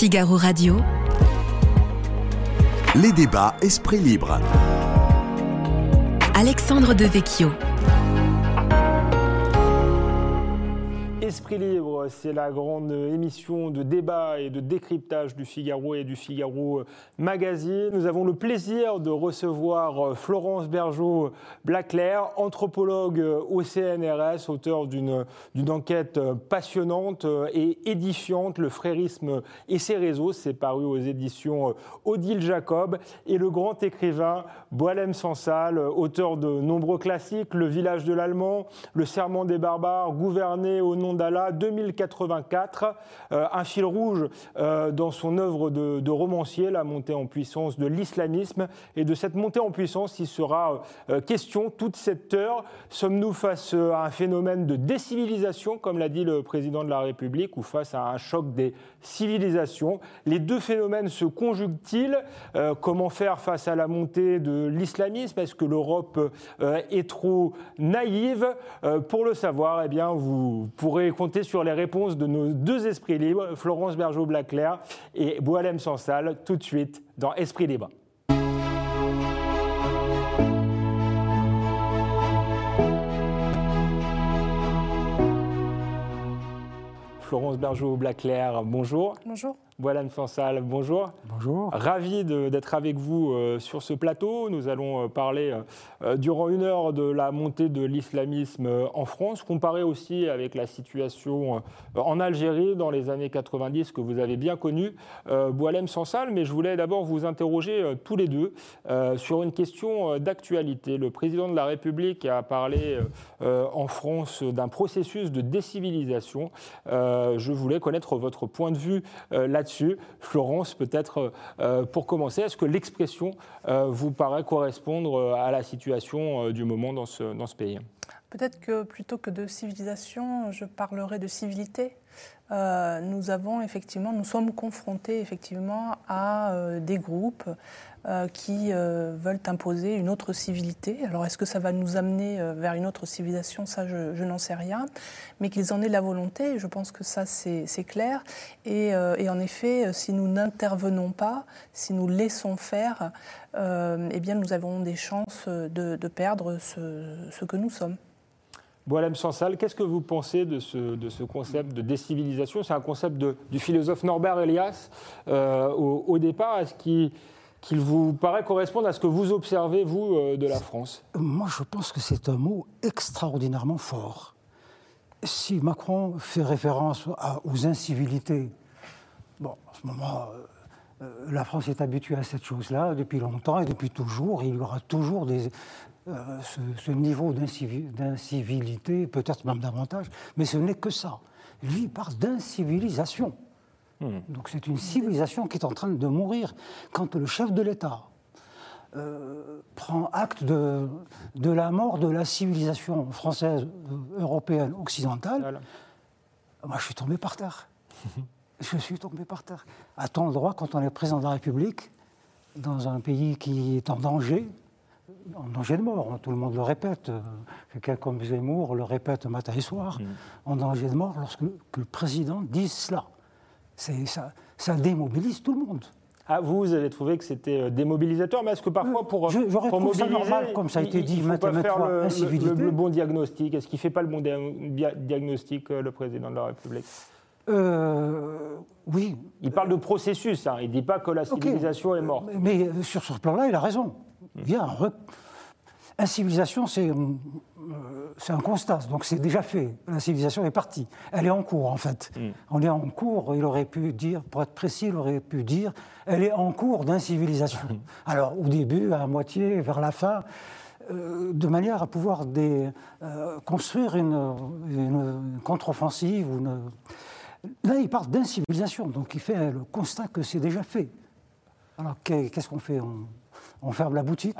Figaro Radio. Les débats Esprit Libre. Alexandre Devecchio. Esprit libre, c'est la grande émission de débat et de décryptage du Figaro et du Figaro Magazine. Nous avons le plaisir de recevoir Florence Bergeau Blaclair, anthropologue au CNRS, auteur d'une enquête passionnante et édifiante, Le frérisme et ses réseaux. C'est paru aux éditions Odile Jacob. Et le grand écrivain Boalem Sansal, auteur de nombreux classiques, Le village de l'Allemand, Le serment des barbares, Gouverner au nom d'Allah, 2084, euh, un fil rouge euh, dans son œuvre de, de, romancier, la montée en puissance de l'islamisme. Et de cette montée en puissance, il sera euh, question toute cette heure. Sommes-nous face à un phénomène de décivilisation, comme l'a dit le président de la République, ou face à un choc des civilisations? Les deux phénomènes se conjuguent-ils? Comment faire face à la montée de l'islamisme? Est-ce que l'Europe est trop naïve? Pour le savoir, eh bien, vous pourrez compter sur les réponses de nos deux esprits libres, Florence Bergeau-Blaclair et Boalem Sansal, tout de suite dans Esprit Libre. Florence Bergeau-Blaclair, bonjour. Bonjour. Boalem Sansal, bonjour. Bonjour. Ravi d'être avec vous euh, sur ce plateau. Nous allons euh, parler euh, durant une heure de la montée de l'islamisme en France, comparé aussi avec la situation en Algérie dans les années 90 que vous avez bien connue. Boalem Sansal, mais je voulais d'abord vous interroger tous les deux sur une question d'actualité. Le président de la République a parlé en France d'un processus de décivilisation. Je voulais connaître votre point de vue là-dessus Florence, peut-être euh, pour commencer, est-ce que l'expression euh, vous paraît correspondre euh, à la situation du moment dans ce, dans ce pays? Peut-être que plutôt que de civilisation, je parlerai de civilité. Effectivement, nous sommes confrontés effectivement à des groupes euh, qui euh, veulent imposer une autre civilité. Alors est-ce que ça va nous amener euh, vers une autre civilisation? Ça, je, n'en sais rien. Mais qu'ils en aient la volonté, je pense que ça, c'est clair. Et, en effet, si nous n'intervenons pas, si nous laissons faire, eh bien, nous avons des chances de, perdre ce, que nous sommes. Boalem Sansal, qu'est-ce que vous pensez de ce, de ce concept de décivilisation? C'est un concept du philosophe Norbert Elias au, au, départ. Est-ce qu'il vous paraît correspondre à ce que vous observez, vous, euh, de la France? Moi, je pense que c'est un mot extraordinairement fort. Si Macron fait référence aux incivilités, bon, en ce moment, euh, euh, la France est habituée à cette chose-là depuis longtemps et depuis toujours. Il y aura toujours des, ce, niveau d'incivilité, peut-être même davantage, mais ce n'est que ça. Lui, parle d'incivilisation. Hmm. Donc c'est une civilisation qui est en train de mourir. Quand le chef de l'État euh, prend acte de, de, la mort de la civilisation française, euh, européenne, occidentale, moi je suis tombé par terre. je suis tombé par terre. A-t-on le droit, quand on est président de la République, dans un pays qui est en danger, en danger de mort, tout le monde le répète, euh, quelqu'un comme Zemmour le répète matin et soir, en danger de mort lorsque le président dit cela ça, ça démobilise tout le monde. Ah, vous, vous avez trouvé que c'était euh, démobilisateur, mais est-ce que parfois, pour, pour mobiliser, ça normal, comme ça a été dit, il, il faut pas faire le, le, bon diagnostic Est-ce qu'il ne fait pas le bon diagnostic, euh, le président de la République? Euh, oui. Il parle de processus, hein. il ne dit pas que la civilisation est morte. Mais sur ce plan-là, il a raison. Il y a un, la civilisation, euh, c'est un constat, donc c'est déjà fait. La civilisation est partie. Elle est en cours, en fait. Mm. On est en cours, il aurait pu dire, pour être précis, il aurait pu dire, elle est en cours d'incivilisation. Alors, au début, à moitié, vers la fin, euh, de manière à pouvoir des, euh, construire une, contre-offensive. Là, il parle d'incivilisation, donc il fait le constat que c'est déjà fait. Alors, qu'est-ce qu'on fait? On, on ferme la boutique.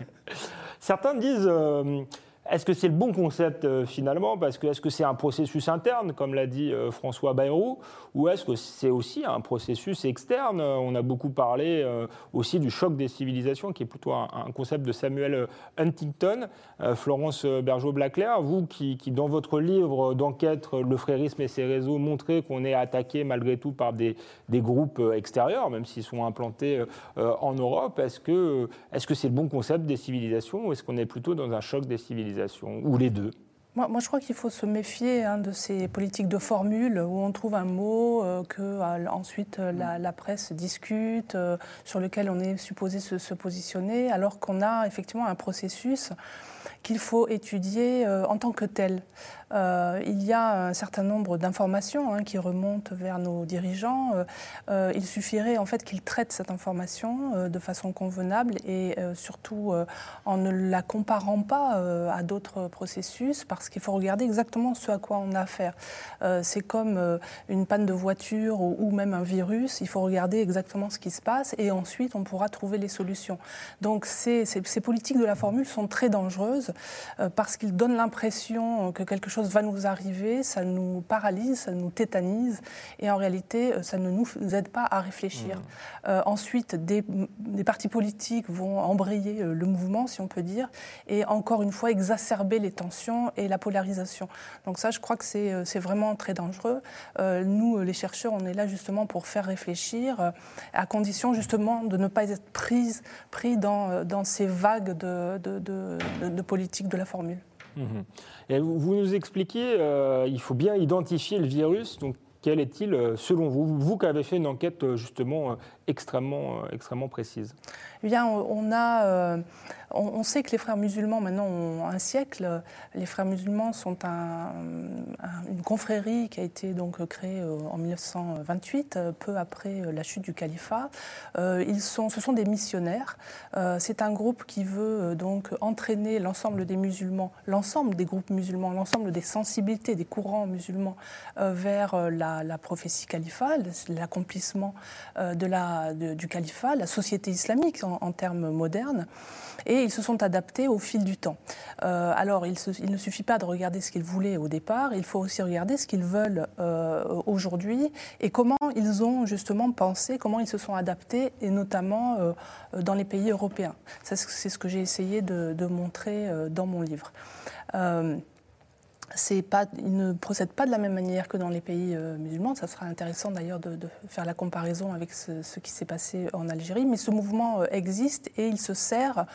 Certains disent euh, est-ce que c'est le bon concept euh, finalement? Parce que est-ce que c'est un processus interne, comme l'a dit euh, François Bayrou, ou est-ce que c'est aussi un processus externe? On a beaucoup parlé euh, aussi du choc des civilisations, qui est plutôt un, concept de Samuel Huntington. Florence Bergeau-Blaclair, vous qui, dans votre livre d'enquête Le frérisme et ses réseaux, montrez qu'on est attaqué malgré tout par des, des groupes extérieurs, même s'ils sont implantés en Europe, est-ce que c'est -ce c'est le bon concept des civilisations? Ou est-ce qu'on est plutôt dans un choc des civilisations? Ou les deux moi, je crois qu'il faut se méfier hein, de ces politiques de formule où on trouve un mot euh, que euh, ensuite euh, la, presse discute, sur lequel on est supposé se positionner, alors qu'on a effectivement un processus qu'il faut étudier en tant que tel. Euh, il y a un certain nombre d'informations hein, qui remontent vers nos dirigeants. Euh, euh, il suffirait en fait qu'ils traitent cette information de façon convenable et surtout en ne la comparant pas à d'autres processus parce qu'il faut regarder exactement ce à quoi on a affaire. C'est comme une panne de voiture ou, même un virus, il faut regarder exactement ce qui se passe et ensuite on pourra trouver les solutions. Donc ces, ces politiques de la formule sont très dangereuses parce qu'ils donnent l'impression que quelque chose va nous arriver, ça nous paralyse, ça nous tétanise, et en réalité, euh, ça ne nous aide pas à réfléchir. Mmh. Euh, ensuite, des, partis politiques vont embrayer euh, le mouvement, si on peut dire, et encore une fois exacerber les tensions et la polarisation. Donc ça, je crois que c'est vraiment très dangereux. nous, les chercheurs, on est là justement pour faire réfléchir, à condition justement de ne pas être pris, pris dans, dans ces vagues de, de, de, de politique de la formule. Mmh. Vous nous expliquez, euh, il faut bien identifier le virus. Donc, quel est-il euh, selon vous? Vous qui avez fait une enquête euh, justement extrêmement, extrêmement précise. Eh bien, on a on, sait que les frères musulmans, maintenant, ont un siècle. Les frères musulmans sont une confrérie qui a été donc créée euh, en 1928, euh, peu après euh, la chute du califat. Ils sont, ce sont des missionnaires. C'est un groupe qui veut donc entraîner l'ensemble des musulmans, l'ensemble des groupes musulmans, l'ensemble des sensibilités, des courants musulmans vers la, prophétie califat, l'accomplissement du califat, la société islamique en, en termes modernes. Ils se sont adaptés au fil du temps. Euh, alors, il, ne suffit pas de regarder ce qu'ils voulaient au départ, il faut aussi regarder ce qu'ils veulent euh, aujourd'hui et comment ils ont justement pensé, comment ils se sont adaptés, et notamment euh, dans les pays européens. C'est ce que j'ai essayé de, de montrer dans mon livre pas, ils ne procèdent pas de la même manière que dans les pays euh, musulmans. Ça sera intéressant d'ailleurs de, faire la comparaison avec ce, qui s'est passé en Algérie. Mais ce mouvement euh, existe et il se sert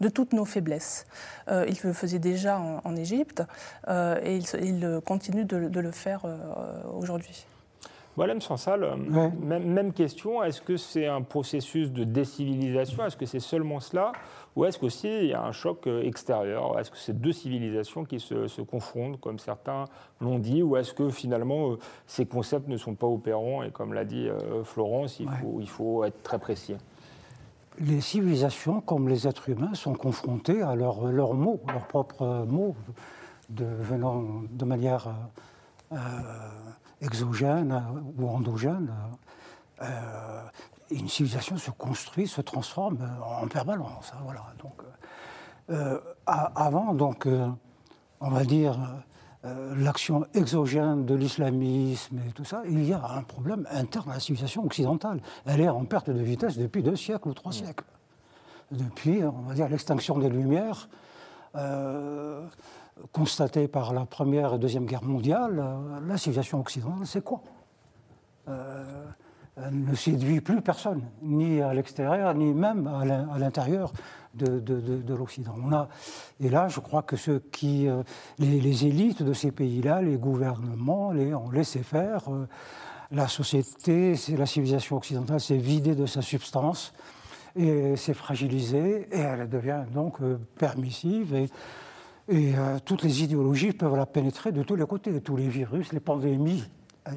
de toutes nos faiblesses. Euh, il le faisait déjà en, Égypte et il, continue de, le faire aujourd'hui. Voilà, M. Sansal, même, même, question. Est-ce que c'est un processus de décivilisation? Est-ce que c'est seulement cela? Ou est-ce qu'aussi il y a un choc euh, extérieur? Est-ce que c'est deux civilisations qui se, confondent, comme certains l'ont dit? Ou est-ce que finalement euh, ces concepts ne sont pas opérants? Et comme l'a dit euh, Florence, il, faut, il faut être très précis. Les civilisations, comme les êtres humains, sont confrontés à leurs leur mots, leurs propres mots, de, venant de manière exogène ou endogène une civilisation se construit, se transforme en permanence. Hein, voilà. Donc, euh, avant, donc, euh, on va dire, euh, l'action exogène de l'islamisme et tout ça, il y a un problème interne à la civilisation occidentale. Elle est en perte de vitesse depuis deux siècles ou trois siècles. Depuis, on va dire, l'extinction des Lumières, constatée par la Première et Deuxième Guerre mondiale, la civilisation occidentale, c'est quoi? Ne séduit plus personne, ni à l'extérieur, ni même à l'intérieur de, l'Occident. et là, je crois que ceux qui, euh, les, élites de ces pays-là, les gouvernements, les, ont laissé faire. Euh, la société, la civilisation occidentale s'est vidée de sa substance et s'est fragilisée, et elle devient donc euh, permissive. Et, et toutes les idéologies peuvent la pénétrer de tous les côtés, tous les virus, les pandémies. Mmh.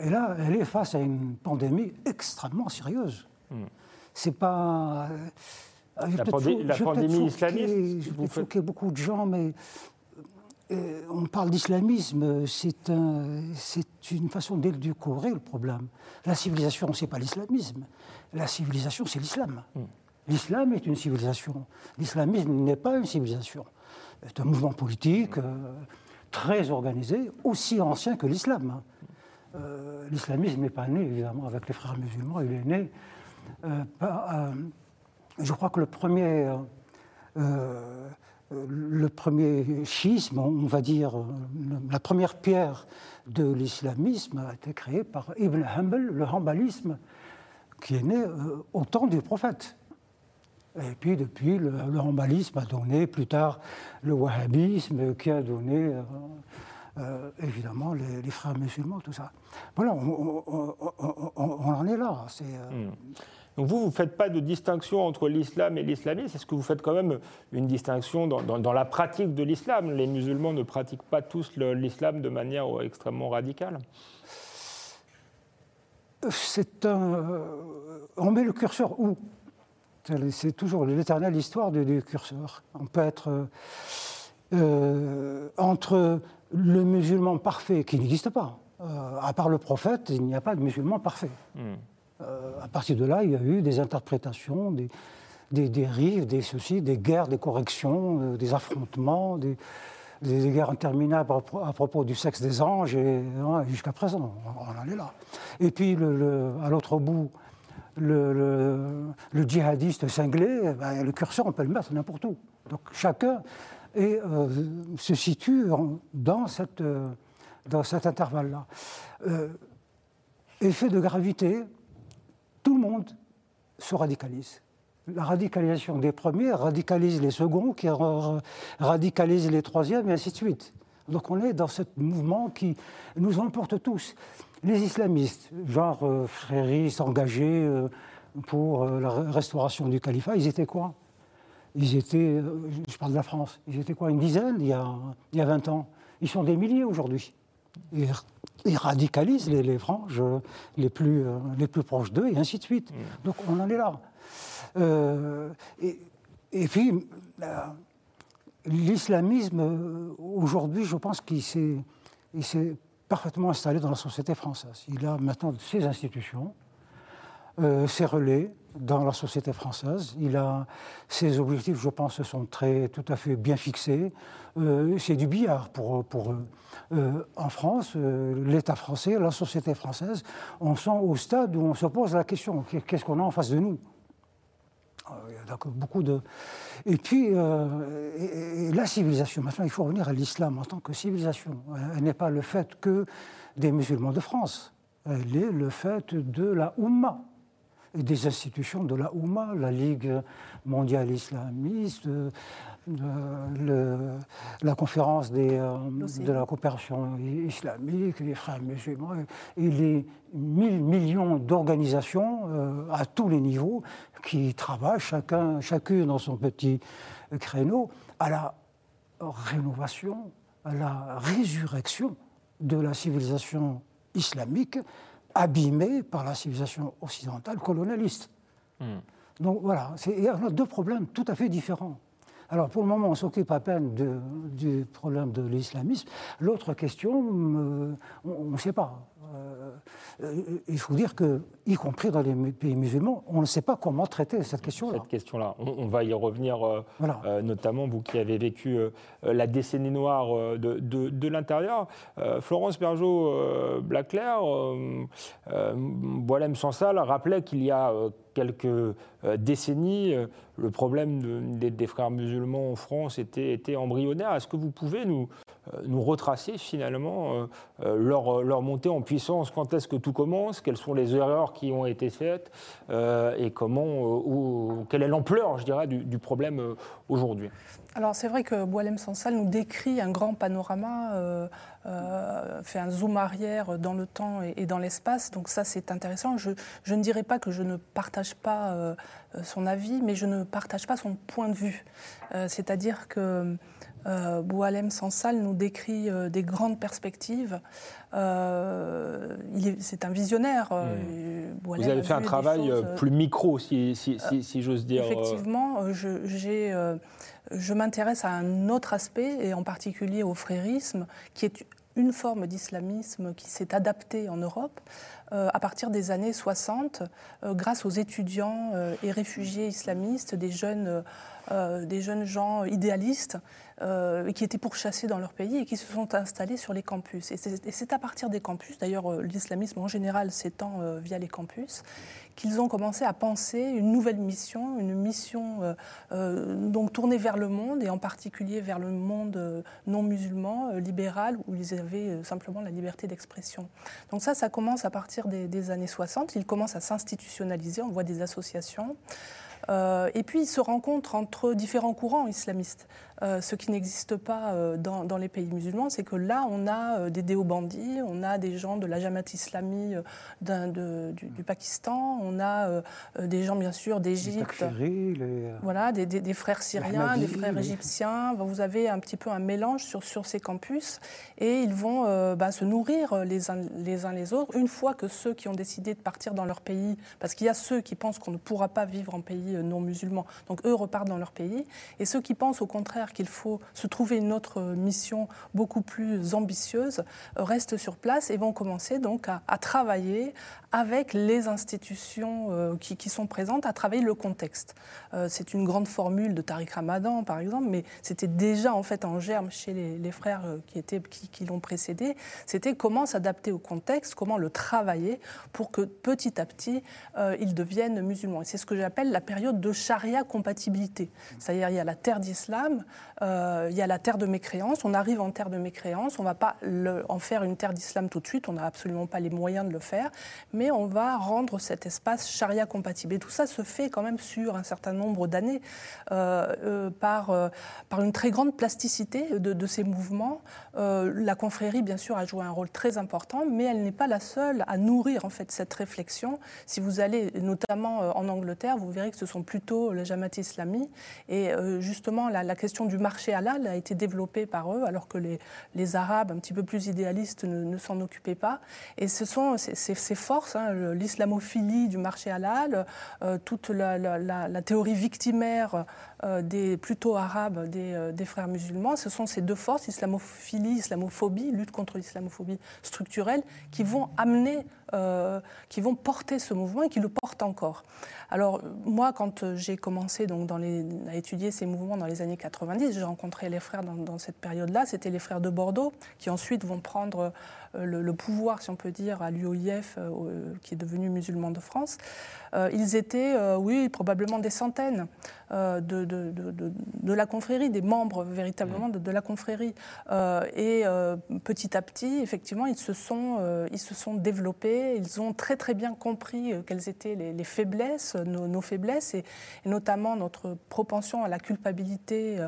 Et là, elle est face à une pandémie extrêmement sérieuse. Hmm. C'est pas. Euh, la, pandémie islamiste Je vais choquer beaucoup de gens, mais euh, on parle d'islamisme, c'est un, une façon d'édulcorer le problème. La civilisation, ce n'est pas l'islamisme. La civilisation, c'est l'islam. Hmm. L'islam est une civilisation. L'islamisme n'est pas une civilisation. C'est un mouvement politique euh, très organisé, aussi ancien que l'islam. Euh, L'islamisme n'est pas né, évidemment, avec les frères musulmans, il est né euh, par, je crois que le premier, le premier schisme, on va dire, la première pierre de l'islamisme a été créée par Ibn Hanbal, le hanbalisme, qui est né au temps du prophète. Et puis depuis, le, le a donné plus tard le wahhabisme, qui a donné euh, euh, évidemment les, les frères musulmans, tout ça. Voilà, on, on- on- on- on en est là. C'est, euh, Donc vous, vous ne faites pas de distinction entre l'islam et l'islamisme. Est-ce que vous faites quand même une distinction dans, dans- dans la pratique de l'islam? Les musulmans ne pratiquent pas tous le- l'islam de manière extrêmement radicale. C'est un. On met le curseur où? C'est- toujours l'éternelle histoire du, du curseur. On peut être euh, euh, entre le musulman parfait, qui n'existe pas. Euh, à part le prophète, il n'y a pas de musulman parfait. Euh, à partir de là, il y a eu des interprétations, des, des dérives, des soucis, des guerres, des corrections, des affrontements, des, des guerres interminables à, pro- à propos du sexe des anges, et jusqu'à présent, on, on en est là. Et puis, le- le- à l'autre bout, le, djihadiste cinglé, eh ben, le curseur, on peut le mettre n'importe où. Donc chacun euh, se situe euh, dans cet intervalle-là. Euh, effet de gravité, tout le monde se radicalise. La radicalisation des premiers radicalise les seconds, qui ra- radicalise les troisièmes, et ainsi de suite. Donc on est dans ce mouvement qui nous emporte tous. Les islamistes, genre euh, fréristes, engagés euh, pour euh, la restauration du califat, ils étaient quoi? Ils étaient, euh, je parle de la France, ils étaient quoi Une dizaine il y a, il y a 20 ans? Ils sont des milliers aujourd'hui. Ils, ils radicalisent les, les franges les plus, les plus proches d'eux, et ainsi de suite. Donc on en est là. Et, et puis, l'islamisme, aujourd'hui, je pense qu'il s'est, il s'est parfaitement installé dans la société française. Il a maintenant ses institutions, euh, ses relais dans la société française. Il a ses objectifs, je pense, sont très, tout à fait bien fixés. Euh, c'est du billard pour, pour eux. Euh, en France, l'État français, la société française, on sent au stade où on se pose la question qu'est-ce qu'on a en face de nous euh, Il y a d'accord beaucoup de. Et puis, euh, la civilisation, maintenant, il faut revenir à l'islam en tant que civilisation. Elle n'est pas le fait que des musulmans de France. Elle est le fait de la Oumma des institutions de la Oumma, la Ligue mondiale islamiste, euh, le- la conférence des, euh, de la coopération islamique, les frères musulmans, et les mille millions d'organisations euh, à tous les niveaux qui travaillent chacun, chacune dans son petit créneau à la rénovation, à la résurrection de la civilisation islamique abîmée par la civilisation occidentale colonialiste. Donc voilà, y a deux problèmes tout à fait différents. Alors pour le moment, on s'occupe à peine de- du problème de l'islamisme. L'autre question, euh, on ne sait pas. Euh, il faut dire que, y compris dans les pays musulmans, on ne sait pas comment traiter cette question-là. cette question-là. On, on va y revenir, euh, Voilà. euh, notamment vous qui avez vécu euh, euh, la décennie noire euh, de, de- de l'intérieur. Euh, Florence Bergeau-Blaclair, euh, euh, Boilem Sansal rappelait qu'il y a euh, quelques euh, décennies, euh, le problème de- des, frères musulmans en France était, embryonnaire. Est-ce que vous pouvez nous, euh, retracer finalement leur, montée en puissance? Quand est-ce que tout commence? Quelles sont les erreurs qui ont été faites? Et comment, ou- quelle est l'ampleur, je dirais, du, problème aujourd'hui? Alors c'est vrai que Boilem Sansal nous décrit un grand panorama, euh, fait un zoom arrière dans le temps et, et dans l'espace, donc ça c'est intéressant. Je, je ne dirais pas que je ne partage pas euh, euh, son avis, mais je ne partage pas son point de vue. Euh, C'est-à-dire que Boalem Sansal nous décrit des grandes perspectives. Il est- c'est un visionnaire. Vous avez fait un travail choses, plus micro, si, si, si- si j'ose dire. Effectivement, j'ai, je m'intéresse à un autre aspect, et en particulier au frérisme, qui est une forme d'islamisme qui s'est adaptée en Europe à partir des années 60, grâce aux étudiants et réfugiés islamistes, des jeunes, des jeunes gens idéalistes euh, qui étaient pourchassés dans leur pays et qui se sont installés sur les campus. Et c'est à partir des campus, d'ailleurs euh, l'islamisme en général s'étend euh, via les campus, qu'ils ont commencé à penser une nouvelle mission, une mission donc tournée vers le monde et en particulier vers le monde non musulman, libéral, où ils avaient simplement la liberté d'expression. Donc ça, ça commence à partir des, des années 60. Il commence à s'institutionnaliser. On voit des associations. Euh, et puis, ils se rencontrent entre différents courants islamistes. Euh, ce qui n'existe pas euh, dans, les pays musulmans, c'est que là, on a des déobandis, on a des gens de la Jamaat islami du, Pakistan, on a des gens, bien sûr, d'Égypte. Voilà, des, frères syriens, des frères égyptiens. Vous avez un petit peu un mélange sur, sur ces campus et ils vont bah, se nourrir les uns, les uns les autres. Une fois que ceux qui ont décidé de partir dans leur pays, parce qu'il y a ceux qui pensent qu'on ne pourra pas vivre en pays non musulmans. Donc eux repartent dans leur pays. Et ceux qui pensent au contraire qu'il faut se trouver une autre mission beaucoup plus ambitieuse euh, restent sur place et vont commencer donc à, travailler avec les institutions euh, qui, sont présentes, à travailler le contexte. Euh, c'est une grande formule de Tariq Ramadan, par exemple, mais c'était déjà en fait en germe chez les, frères qui, étaient, qui, l'ont précédé. C'était comment s'adapter au contexte, comment le travailler pour que petit à petit, ils deviennent musulmans. Et c'est ce que j'appelle la période de charia compatibilité. C'est-à-dire il y a la terre d'islam, euh, il y a la terre de mécréance, on arrive en terre de mécréance, on ne va pas en faire une terre d'islam tout de suite, on n'a absolument pas les moyens de le faire, mais on va rendre cet espace charia compatible. Et tout ça se fait quand même sur un certain nombre d'années euh, euh, par, par une très grande plasticité de, ces mouvements. la confrérie, bien sûr, a joué un rôle très important, mais elle n'est pas la seule à nourrir en fait cette réflexion. Si vous allez notamment en Angleterre, vous verrez que ce sont plutôt les Jamaat islami. Et euh, justement, la, question du marché halal a été développée par eux, alors que les, les Arabes, un petit peu plus idéalistes, ne, s'en occupaient pas. Et ce sont ces, forces, l'islamophilie du marché halal, euh, toute la, théorie victimaire euh, des plutôt arabes des, des, frères musulmans, ce sont ces deux forces, islamophilie, islamophobie, lutte contre l'islamophobie structurelle, qui vont amener, qui vont porter ce mouvement et qui le portent encore. Alors moi, quand euh, j'ai commencé donc, à étudier ces mouvements dans les années 90, j'ai rencontré les frères dans, cette période-là. C'était les frères de Bordeaux qui ensuite vont prendre euh, le, pouvoir, si on peut dire, à l'UOIF, euh, euh, qui est devenu musulman de France, ils étaient, oui, probablement des centaines de, de, la confrérie, des membres véritablement de, la confrérie. et petit à petit, effectivement, ils se, sont, ils se sont développés, ils ont très très bien compris quelles étaient les, faiblesses, nos, faiblesses, et, et, notamment notre propension à la culpabilité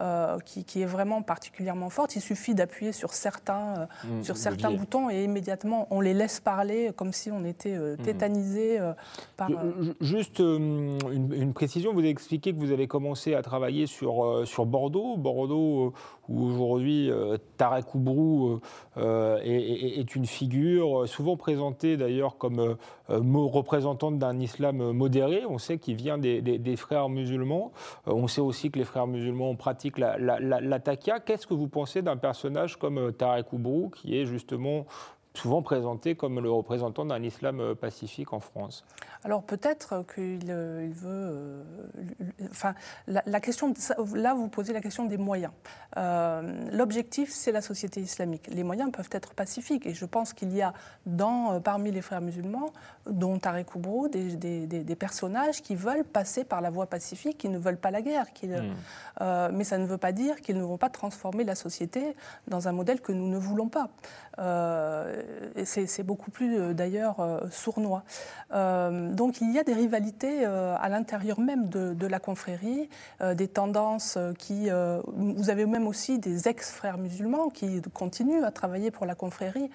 euh, qui, est vraiment particulièrement forte. Il suffit d'appuyer sur certains, euh, mmh, sur certains boutons et immédiatement on les laisse parler comme si on était euh, mmh. tétanisé par. Juste une, précision, vous avez expliqué que vous avez commencé à travailler sur, sur Bordeaux. Bordeaux, où aujourd'hui Tarek Oubrou est, une figure souvent présentée d'ailleurs comme représentante d'un islam modéré. On sait qu'il vient des, des, frères musulmans. on sait aussi que les frères musulmans pratiquent la, la, Qu'est-ce que vous pensez d'un personnage comme euh, Tarek Oubrou, qui est justement souvent présenté comme le représentant d'un islam euh, pacifique en France Alors peut-être qu'il euh, veut. Euh, enfin, la, question. Là, vous posez la question des moyens. L'objectif, c'est la société islamique. Les moyens peuvent être pacifiques. Et je pense qu'il y a dans, parmi les frères musulmans, dont Tarek Oubrou, des, des, personnages qui veulent passer par la voie pacifique, qui ne veulent pas la guerre. Qui, hmm. mais ça ne veut pas dire qu'ils ne vont pas transformer la société dans un modèle que nous ne voulons pas. Euh, c'est beaucoup plus euh, d'ailleurs euh, sournois. donc il y a des rivalités à l'intérieur même de, la confrérie, des tendances qui... vous avez même aussi des ex-frères musulmans qui continuent à travailler pour la confrérie.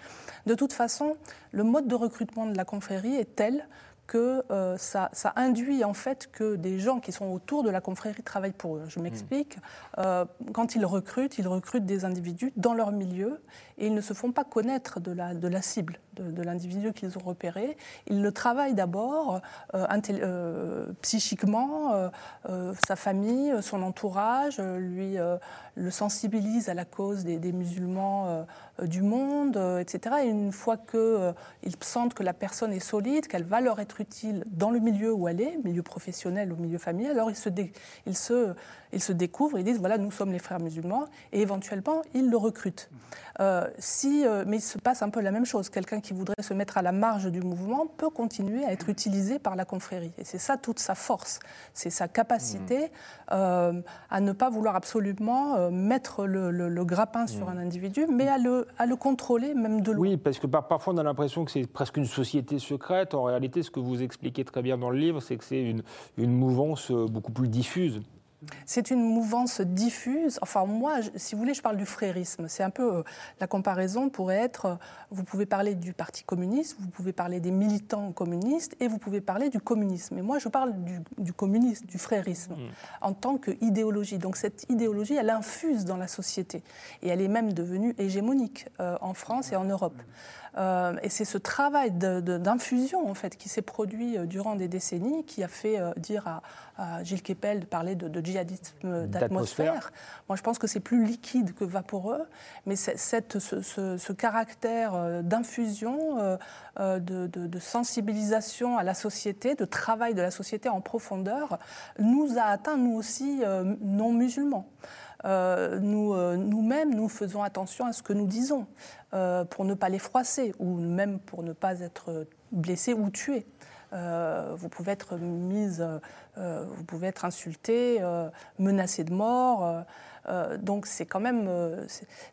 De toute façon, le mode de recrutement de la confrérie est tel que ça, induit en fait que des gens qui sont autour de la confrérie travaillent pour eux. Je m'explique. quand ils recrutent, ils recrutent des individus dans leur milieu et ils ne se font pas connaître de la, cible, de, l'individu qu'ils ont repéré. Ils le travaillent d'abord euh, euh, psychiquement, sa famille, son entourage, lui le sensibilise à la cause des, musulmans du monde, etc. Et une fois qu'ils sentent que la personne est solide, qu'elle va leur être utile dans le milieu où elle est, milieu professionnel ou milieu familial, alors ils se, ils se découvrent, ils disent voilà, nous sommes les frères musulmans, et éventuellement, ils le recrutent. Euh, si, euh, mais il se passe un peu la même chose. Quelqu'un qui voudrait se mettre à la marge du mouvement peut continuer à être utilisé par la confrérie. Et c'est ça toute sa force, c'est sa capacité euh, à ne pas vouloir absolument mettre le, grappin sur un individu, mais à le, à le contrôler même de loin. Oui, parce que parfois on a l'impression que c'est presque une société secrète. En réalité, ce que vous expliquez très bien dans le livre, c'est que c'est une, une mouvance beaucoup plus diffuse. C'est une mouvance diffuse. Enfin, moi, si vous voulez, je parle du frérisme. C'est un peu euh, la comparaison pourrait être euh, vous pouvez parler du Parti communiste, vous pouvez parler des militants communistes et vous pouvez parler du communisme. Et moi, je parle du, communisme, du frérisme, mm. en tant qu'idéologie. Donc, cette idéologie, elle infuse dans la société. Et elle est même devenue hégémonique euh, en France et en Europe. Euh, et c'est ce travail d'infusion en fait qui s'est produit euh, durant des décennies qui a fait euh, dire à, Gilles Kepel de parler de, djihadisme d'atmosphère. Moi, je pense que c'est plus liquide que vaporeux, mais cette, ce, caractère d'infusion, de, sensibilisation à la société, de travail de la société en profondeur, nous a atteint nous aussi non musulmans. Euh, nous, euh, nous-mêmes, nous faisons attention à ce que nous disons euh, pour ne pas les froisser ou même pour ne pas être blessés ou tués. vous pouvez être mise, vous pouvez être insulté, menacé de mort. donc c'est quand même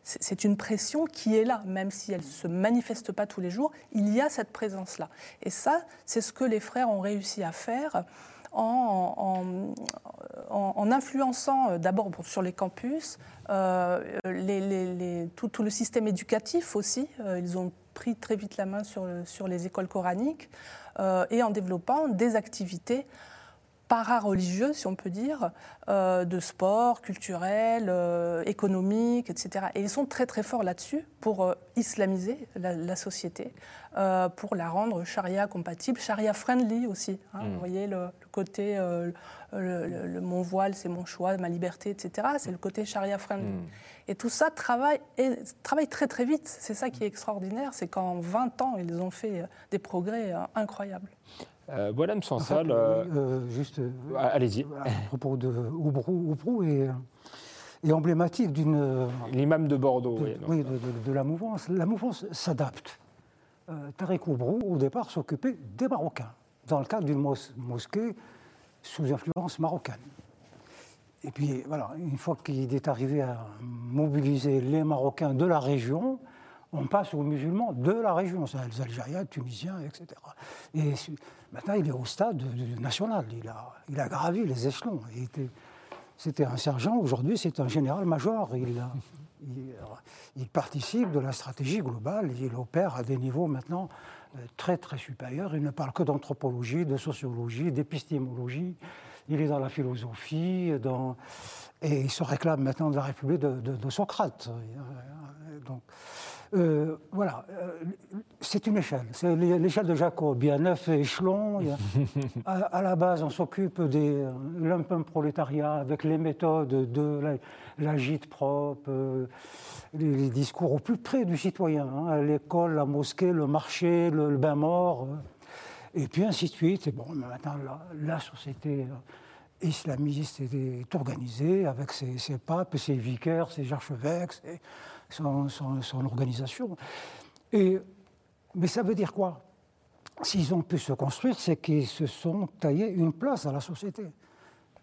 c'est une pression qui est là, même si elle ne se manifeste pas tous les jours. Il y a cette présence-là. Et ça, c'est ce que les frères ont réussi à faire en, influençant euh, d'abord sur les campus, euh, tout, le système éducatif aussi. Euh, ils ont pris très vite la main sur les écoles coraniques et en développant des activités para-religieuses, si on peut dire, de sport, culturel, économique, etc. Et ils sont très très forts là-dessus pour islamiser la, société, pour la rendre charia compatible, charia friendly aussi. Hein. Mm. Vous voyez le, côté euh, le, mon voile, c'est mon choix, ma liberté, etc. C'est le côté charia friendly. Hmm. Et tout ça travaille, et, travaille très très vite. C'est ça qui est extraordinaire, c'est qu'en 20 ans, ils ont fait euh, des progrès euh, incroyables. Voilà, M. Sansal. juste. Allez-y. À propos de Oubrou, Oubrou est, emblématique d'une. L'imam de Bordeaux, oui. de, la mouvance. La mouvance s'adapte. Tariq Oubrou, au départ, s'occupait des Marocains dans le cadre d'une mosquée sous influence marocaine. Et puis voilà, une fois qu'il est arrivé à mobiliser les Marocains de la région, on passe aux musulmans de la région, les Algériens, les Tunisiens, etc. Et maintenant, il est au stade national, il a, gravi les échelons. C'était un sergent, aujourd'hui c'est un général-major. Il, il, participe de la stratégie globale, il opère à des niveaux maintenant euh, très très supérieur. Il ne parle que d'anthropologie, de sociologie, d'épistémologie. Il est dans la philosophie, et il se réclame maintenant de la République de, Socrate. Euh, donc, euh, voilà, c'est une échelle. C'est l'échelle de Jacob. Il y a neuf échelons. à, la base, on s'occupe des prolétariat avec les méthodes de l'agite propre les, discours au plus près du citoyen, hein, l'école, la mosquée, le marché, le, bain mort, euh, et puis ainsi de suite. Et bon, maintenant, la, société euh, islamiste est, organisée avec ses, papes, ses vicaires, ses archevêques, son, son, organisation. Et, mais ça veut dire quoi? S'ils ont pu se construire, c'est qu'ils se sont taillés une place dans la société.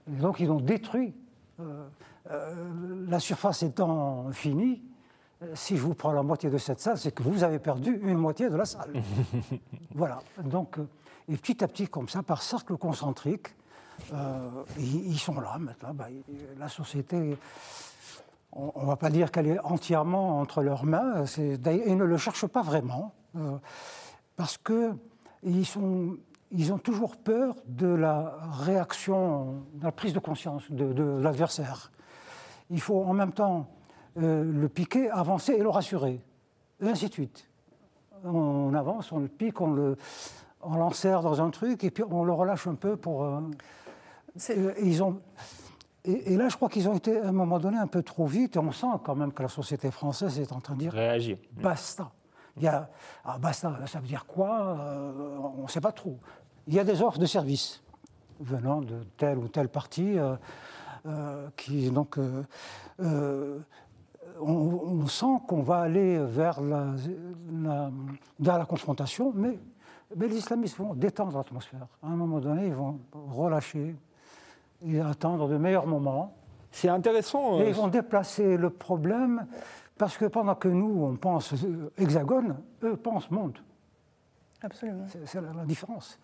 Et donc ils ont détruit. Euh, la surface étant finie, euh, si je vous prends la moitié de cette salle, c'est que vous avez perdu une moitié de la salle. voilà. Donc, euh, et petit à petit, comme ça, par cercle concentrique, euh, ils, sont là maintenant. Bah, la société, on ne va pas dire qu'elle est entièrement entre leurs mains. Ils ne le cherchent pas vraiment, parce que ils, sont, ils ont toujours peur de la réaction, de la prise de conscience de l'adversaire. Il faut en même temps euh, le piquer, avancer et le rassurer. et ainsi de suite. On avance, on le pique, on le, on l'enserre dans un truc, et puis on le relâche un peu pour. euh, euh, ils ont, et, et là, je crois qu'ils ont été à un moment donné un peu trop vite, et on sent quand même que la société française est en train de dire Réagir. basta. Il y a, ah, basta, ça veut dire quoi Euh, On ne sait pas trop. Il y a des offres de services venant de telle ou telle partie euh, euh, qui, donc, on, on sent qu'on va aller vers la, la- vers la confrontation, mais, mais les islamistes vont détendre l'atmosphère. À un moment donné, ils vont relâcher et attendre de meilleurs moments. C'est intéressant. Et euh, ils vont déplacer le problème parce que pendant que nous, on pense euh, hexagone, eux pensent monde. Absolument. C'est c'est la, la différence.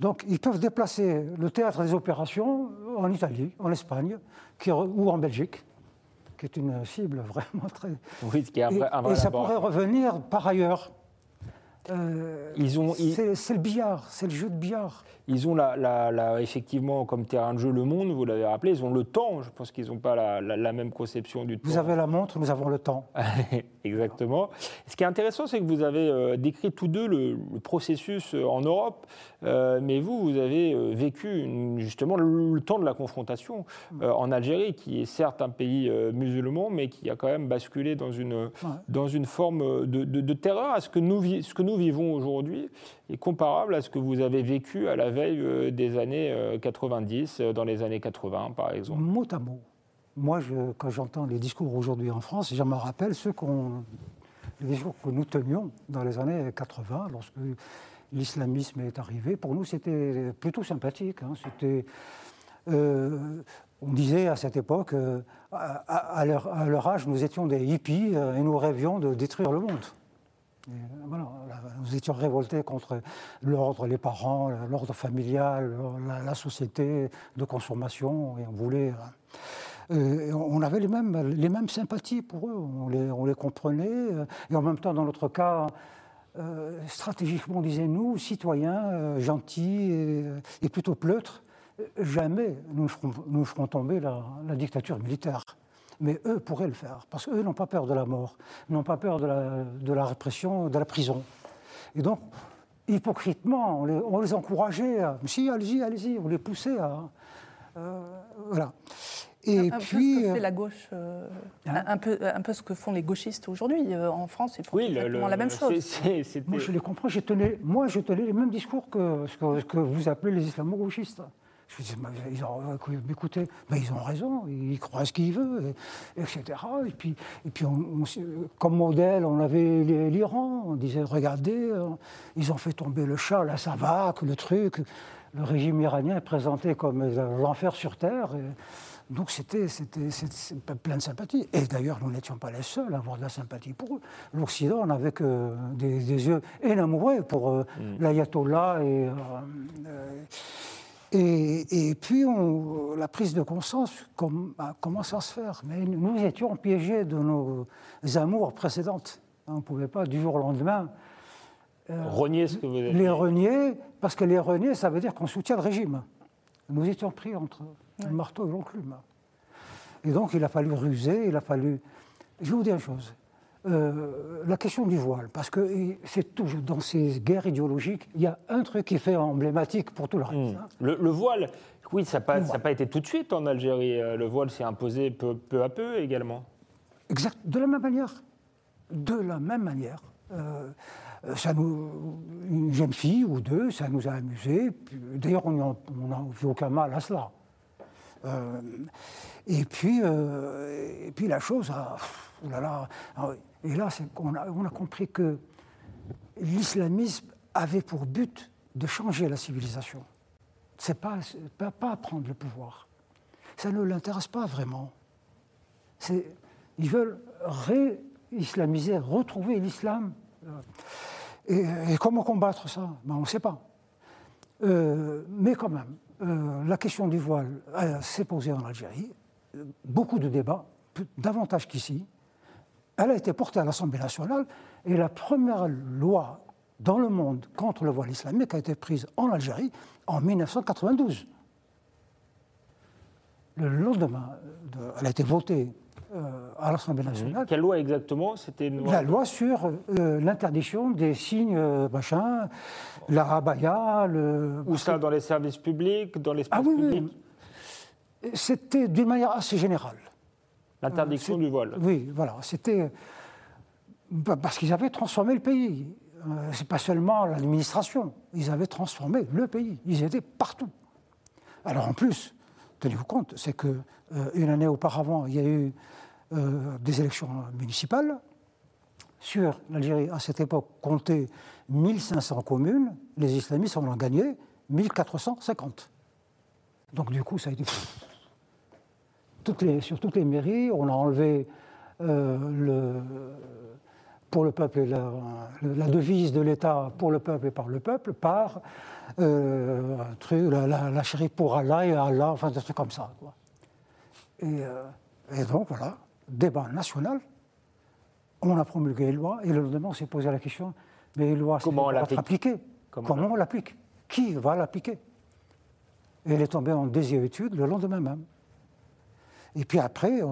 Donc ils peuvent déplacer le théâtre des opérations en Italie, en Espagne qui ou en Belgique, qui est une cible vraiment très... oui, ce qui est un Et, vrai, un vrai et ça pourrait revenir par ailleurs. Euh, Ils ont- ils- c'est le billard, c'est le jeu de billard. Ils ont la, la- la- effectivement comme terrain de jeu le monde, vous l'avez rappelé, ils ont le temps, je pense qu'ils n'ont pas la, même conception du temps. Vous avez la montre, nous avons le temps. Exactement. Ce qui est intéressant, c'est que vous avez euh, décrit tous deux le, le processus euh, en Europe, euh, mais vous, vous avez vécu une- justement le, le temps de la confrontation euh, en Algérie, qui est certes un pays musulman, mais qui a quand même basculé dans une, dans une forme de, de- de terreur. Est-ce que nous, ce que nous vivons aujourd'hui est comparable à ce que vous avez vécu à la veille euh, des années euh, 90, euh, dans les années 80 par exemple mot à mot. Moi, quand j'entends les discours aujourd'hui en France, je me rappelle ceux que nous tenions dans les années 80, lorsque l'islamisme est arrivé. Pour nous, c'était plutôt sympathique. hein. Euh, on disait à cette époque, euh, à, leur, âge, nous étions des hippies euh, et nous rêvions de détruire le monde. Euh, nous étions révoltés contre l'ordre, les parents, l'ordre familial, la, société de consommation, et on voulait. euh, on avait les mêmes, les mêmes sympathies pour eux, on les, on les comprenait, euh, et en même temps, dans notre cas, euh, stratégiquement, on disait nous, citoyens euh, gentils et, plutôt pleutres, jamais nous ne ferons, tomber la dictature militaire. Mais eux pourraient le faire, parce qu'eux n'ont pas peur de la mort, n'ont pas peur de la, de la répression, de la prison. Et donc, hypocritement, on les, on les encourageait à, si, allez-y, allez-y, on les poussait à. euh, voilà. Et un, un puis. peu ce que euh, fait la gauche, euh, Hein un, peu, un peu ce que font les gauchistes aujourd'hui. Euh, en France, ils font Oui, le- exactement le- la même chose. c'était- Moi, je les comprends. Je tenais, moi, je tenais les mêmes discours que ce que, ce que vous appelez les islamo-gauchistes. Je disais, mais ils ont, euh, écoutez, mais ils ont raison, ils croient ce qu'ils veulent, et- etc. Et puis, et puis on- on s- comme modèle, on avait l'Iran. On disait, regardez, euh, ils ont fait tomber le chat, la savate, le truc. Le régime iranien est présenté comme euh, l'enfer sur Terre. et donc c'était plein de sympathie. Et d'ailleurs, nous n'étions pas les seuls à avoir de la sympathie pour eux. L'Occident n'avait que des, des yeux énamourés pour euh, l'ayatollah. Et, euh, euh, et, et puis, on- la prise de conscience com- a commencé à se faire. Mais nous étions piégés de nos amours précédentes. On ne pouvait pas, du jour au lendemain, Renier ce que vous avez les renier, parce que les renier, ça veut dire qu'on soutient le régime. Nous étions pris entre le marteau et l'enclume. Et donc, il a fallu ruser, il a fallu... Je vais vous dire une chose. Euh, la question du voile, parce que c'est toujours dans ces guerres idéologiques, il y a un truc qui fait emblématique pour tout le reste. hein. Le, le voile, oui, ça n'a pas, été tout de suite en Algérie. Euh, Le voile s'est imposé peu, peu à peu également. Exact, de la même manière. De la même manière. Euh, ça nous, une jeune fille ou deux, ça nous a amusés. D'ailleurs, on n'a vu aucun mal à cela. Euh, et, puis, euh, et puis la chose a. oh et là, on a compris que l'islamisme avait pour but de changer la civilisation. C'est pas, pas, prendre le pouvoir. Ça ne l'intéresse pas vraiment. Ils veulent ré-islamiser, retrouver l'islam. Et, comment combattre ça? Ben, On ne sait pas. Euh, mais quand même, euh, la question du voile euh, s'est posée en Algérie. Beaucoup de débats, davantage qu'ici. Elle a été portée à l'Assemblée nationale et la première loi dans le monde contre le voile islamique a été prise en Algérie en 1992 le lendemain, de- elle a été votée euh, à l'Assemblée nationale. Quelle loi exactement? C'était loi La loi sur euh, l'interdiction des signes, euh, machin, la rabaya, le. Ou ça dans les services publics, dans l'espace Ah oui, oui. public? C'était d'une manière assez générale. L'interdiction C'est- du vol. Oui, voilà. C'était. bah, Parce qu'ils avaient transformé le pays. Euh, C'est pas seulement l'administration. Ils avaient transformé le pays. Ils étaient partout. Alors en plus, tenez-vous compte, c'est que euh, une année auparavant, il y a eu euh, des élections municipales. Sur l'Algérie, à cette époque, comptait 1500 communes. Les islamistes en ont gagné 1450. Donc du coup, ça a été toutes les- sur toutes les mairies, on a enlevé euh, le, pour le peuple et la, la devise de l'État pour le peuple et par le peuple par euh, un truc, la, la, la chérie pour Allah et Allah, enfin des trucs comme ça. quoi. Et, euh, et donc voilà, débat national, on a promulgué les lois et le lendemain on s'est posé la question, mais les lois, Comment on l'applique. Comment Comment, on l'applique? Qui va l'appliquer? Et elle est tombée en désuétude le lendemain même. Et puis après, euh,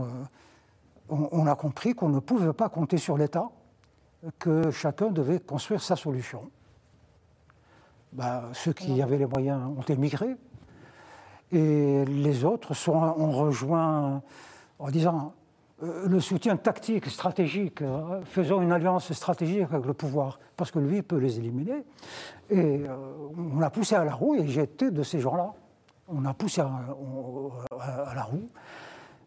on, on a compris qu'on ne pouvait pas compter sur l'État, que chacun devait construire sa solution. Ben, ceux qui avaient les moyens ont émigré, et les autres sont, ont rejoint en disant euh, le soutien tactique, stratégique, euh, faisons une alliance stratégique avec le pouvoir, parce que lui peut les éliminer. Et euh, on a poussé à la roue, et j'étais de ces gens-là. On a poussé à, à- à la roue,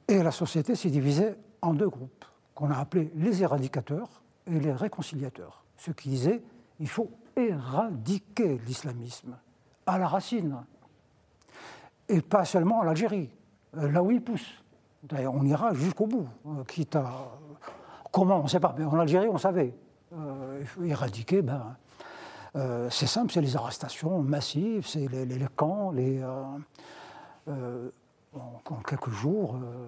et la société s'est divisée en deux groupes, qu'on a appelés les éradicateurs et les réconciliateurs. Ceux qui disaient il faut éradiquer l'islamisme à la racine, et pas seulement en Algérie, euh, là où il pousse. D'ailleurs, on ira jusqu'au bout, euh, quitte à. Comment On ne sait pas, mais en Algérie, on savait. Euh, éradiquer, ben, euh, c'est simple, c'est les arrestations massives, c'est les, camps, les. En, quelques jours, euh,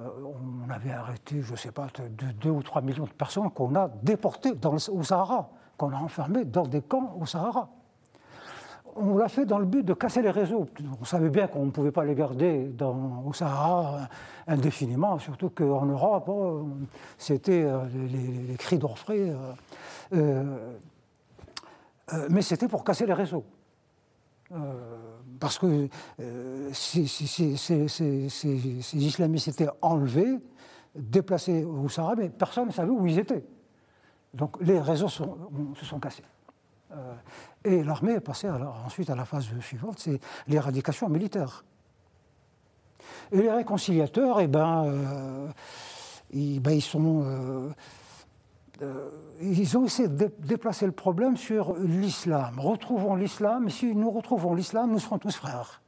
euh, on avait arrêté, je ne sais pas, de 2 ou 3 millions de personnes qu'on a déportées dans au Sahara, qu'on a enfermées dans des camps au Sahara on l'a fait dans le but de casser les réseaux. On savait bien qu'on ne pouvait pas les garder au Sahara euh, indéfiniment, surtout qu'en Europe, c'était les, cris d'orfraie. mais c'était pour casser les réseaux. Parce que euh, ces, ces islamistes étaient enlevés, déplacés au Sahara, mais personne ne savait où ils étaient. Donc les réseaux se sont cassés. Euh, et l'armée est passée ensuite à la phase suivante, c'est l'éradication militaire. Et les réconciliateurs, eh ben, euh, ils, ben, ils sont, euh, euh, ils ont essayé de dé- déplacer le problème sur l'islam. Retrouvons l'islam, si nous retrouvons l'islam, nous serons tous frères.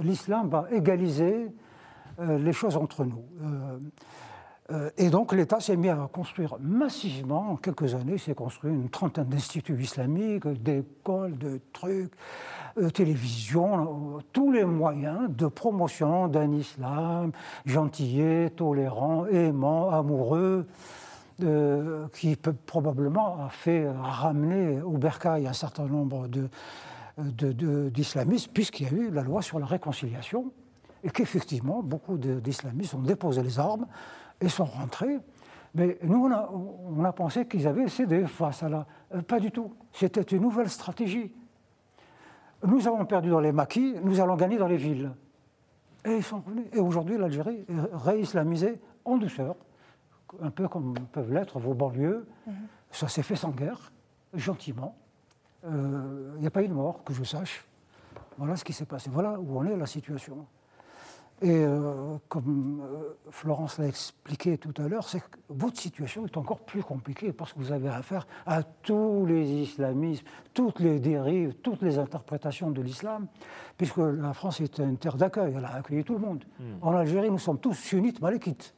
L'islam va égaliser euh, les choses entre nous. Euh, euh, et donc l'État s'est mis à construire massivement, en quelques années, il s'est construit une trentaine d'instituts islamiques, d'écoles, de trucs, euh, télévision, euh, tous les moyens de promotion d'un islam gentillet, tolérant, aimant, amoureux, euh, qui probablement a fait a ramener au bercail un certain nombre d'islamistes, puisqu'il y a eu la loi sur la réconciliation, et qu'effectivement, beaucoup d'islamistes ont déposé les armes et sont rentrés. Mais nous, on a, on a pensé qu'ils avaient cédé face à la... euh, pas du tout. C'était une nouvelle stratégie. Nous avons perdu dans les maquis, nous allons gagner dans les villes. Et ils sont revenus. Et aujourd'hui, l'Algérie est réislamisée en douceur, un peu comme peuvent l'être vos banlieues. Ça s'est fait sans guerre, gentiment. Euh, Il n'y a pas eu de mort, que je sache. Voilà ce qui s'est passé. Voilà où on est, la situation. Et euh, comme euh, Florence l'a expliqué tout à l'heure, c'est que votre situation est encore plus compliquée parce que vous avez affaire à tous les islamismes, toutes les dérives, toutes les interprétations de l'islam, puisque la France est une terre d'accueil, elle a accueilli tout le monde. En Algérie, nous sommes tous sunnites malékites.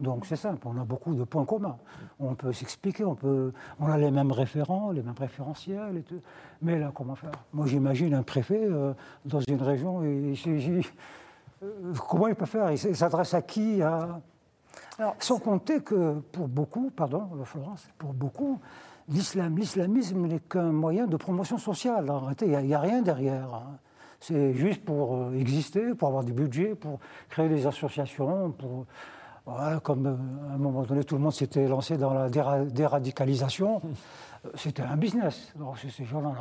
Donc c'est simple, on a beaucoup de points communs. On peut s'expliquer, on, peut, on a les mêmes référents, les mêmes référentiels, et tout. mais là, comment faire? Moi, j'imagine un préfet euh, dans une région, et euh, comment il peut faire? Il s'adresse à qui à... Alors, Sans compter que pour beaucoup, pardon euh, Florence, pour beaucoup, l'islam, l'islamisme n'est qu'un moyen de promotion sociale. Arrêtez, il n'y a, rien derrière. hein. C'est juste pour euh, exister, pour avoir des budgets, pour créer des associations, pour Voilà, comme à un moment donné, tout le monde s'était lancé dans la déradicalisation. C'était un business. Alors, ces gens-là,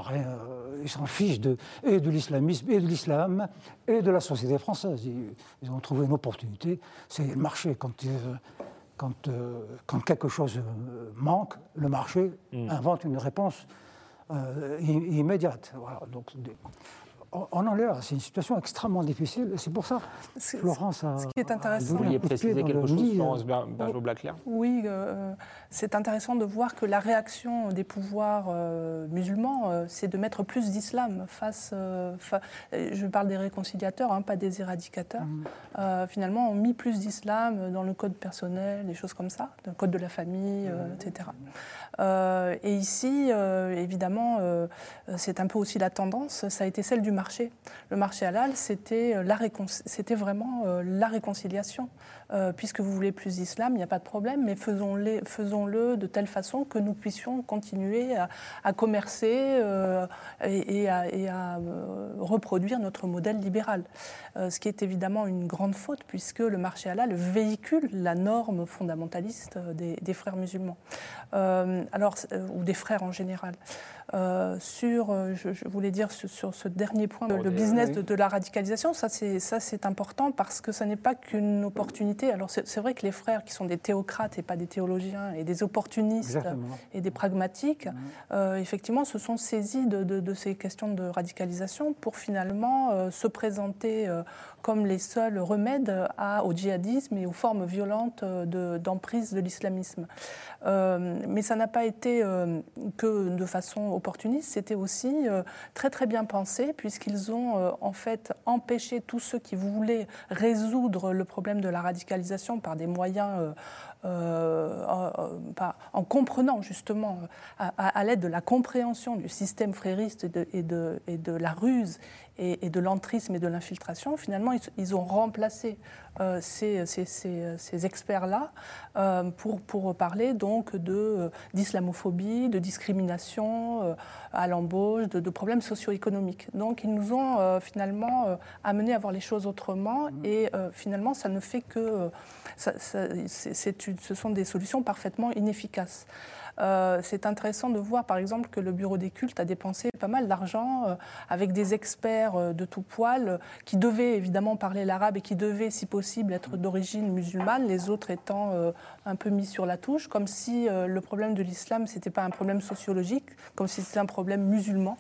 ils s'en fichent de, et de l'islamisme, et de l'islam, et de la société française. Ils, ont trouvé une opportunité. C'est le marché. Quand, quand, quand, quelque chose manque, le marché mm. invente une réponse immédiate. Voilà, donc, on en est là, c'est une situation extrêmement difficile. C'est pour ça, Florence a. Ce qui est intéressant. Vous vouliez préciser quelque chose, Florence bergeau Blaclair Oui, euh, c'est intéressant de voir que la réaction des pouvoirs euh, musulmans, euh, c'est de mettre plus d'islam face. je parle des réconciliateurs, hein, pas des éradicateurs. Mm. finalement, on mis plus d'islam dans le code personnel, des choses comme ça, le code de la famille, etc. et ici, évidemment, c'est un peu aussi la tendance, ça a été celle du marché. Le marché halal, c'était euh, vraiment euh, la réconciliation. Euh, puisque vous voulez plus d'islam, il n'y a pas de problème, mais faisons-le faisons de telle façon que nous puissions continuer à, commercer et, à, reproduire notre modèle libéral. ce qui est évidemment une grande faute, puisque le marché halal véhicule la norme fondamentaliste des, frères musulmans, alors, ou des frères en général. Sur, je, voulais dire sur ce dernier point, le business de, la radicalisation, ça c'est important parce que ça n'est pas qu'une opportunité. Alors c'est vrai que les frères qui sont des théocrates et pas des théologiens et des opportunistes et des pragmatiques, euh, effectivement, se sont saisis de, ces questions de radicalisation pour finalement euh, se présenter euh, comme les seuls remèdes au djihadisme et aux formes violentes d'emprise de, l'islamisme. Euh, mais ça n'a pas été euh, que de façon opportuniste, c'était aussi euh, très très bien pensé, puisqu'ils ont en fait empêché tous ceux qui voulaient résoudre le problème de la radicalisation par des moyens en, comprenant justement, à, l'aide de la compréhension du système frériste et de la ruse et, de l'entrisme et de l'infiltration, finalement, ils, ont remplacé euh, ces, ces, experts-là euh, pour, pour parler donc de, d'islamophobie, de discrimination euh, à l'embauche, de, problèmes socio-économiques. Donc, ils nous ont finalement amené à voir les choses autrement mmh. et finalement, ça ne fait que... Ça, ce sont des solutions parfaitement inefficaces. Euh, c'est intéressant de voir, par exemple, que le Bureau des cultes a dépensé pas mal d'argent euh, avec des experts euh, de tout poil qui devaient évidemment parler l'arabe et qui devaient, si possible, être d'origine musulmane, les autres étant un peu mis sur la touche, comme si le problème de l'islam, ce n'était pas un problème sociologique, comme si c'était un problème musulman.